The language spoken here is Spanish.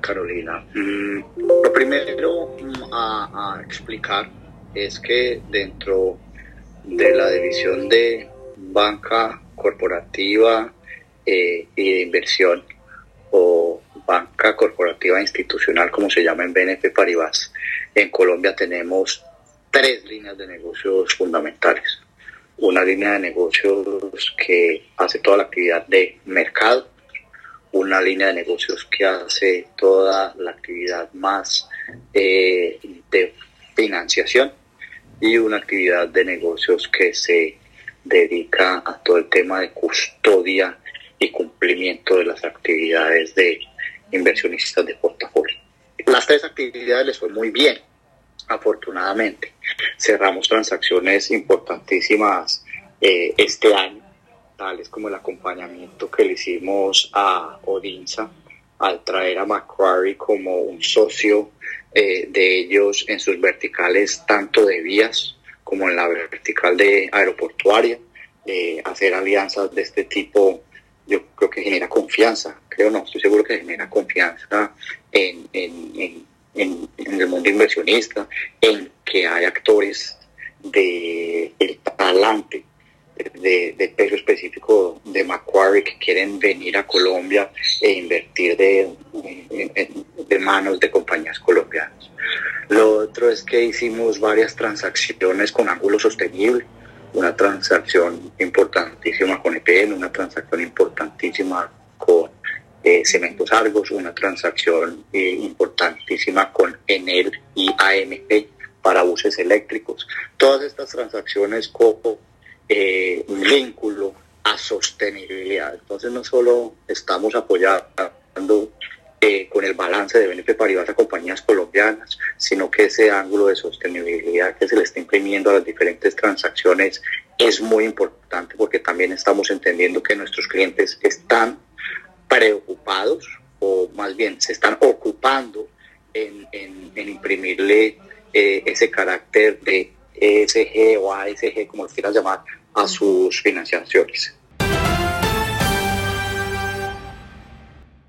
Carolina. Mm, lo primero mm, a, explicar es que dentro de la división de banca corporativa eh, y de inversión o banca corporativa institucional, como se llama en BNP Paribas, en Colombia tenemos tres líneas de negocios fundamentales. Una línea de negocios que hace toda la actividad de mercado, una línea de negocios que hace toda la actividad más eh, de financiación y una actividad de negocios que se dedica a todo el tema de custodia y cumplimiento de las actividades de inversionistas de portafolio. Las tres actividades les fue muy bien, afortunadamente. Cerramos transacciones importantísimas eh, este año, tales como el acompañamiento que le hicimos a Odinsa al traer a Macquarie como un socio eh, de ellos en sus verticales, tanto de vías como en la vertical de aeroportuaria. Eh, hacer alianzas de este tipo yo creo que genera confianza, creo no, estoy seguro que genera confianza en, en, en, el mundo inversionista, en que hay actores de talante de, peso específico de Macquarie que quieren venir a Colombia e invertir de, manos de compañías colombianas. Lo otro es que hicimos varias transacciones con ángulo sostenible una transacción importantísima con EPN, una transacción importantísima con eh, Cementos Argos, una transacción eh, importantísima con Enel y AMP para buses eléctricos. Todas estas transacciones como eh, vínculo a sostenibilidad. Entonces no solo estamos apoyando eh, con el balance de BNP Paribas a compañías colombianas, sino que ese ángulo de sostenibilidad que se le está imprimiendo a las diferentes transacciones es muy importante porque también estamos entendiendo que nuestros clientes están preocupados o más bien se están ocupando en, imprimirle eh, ese carácter de ESG o ASG, como lo quieras llamar, a sus financiaciones.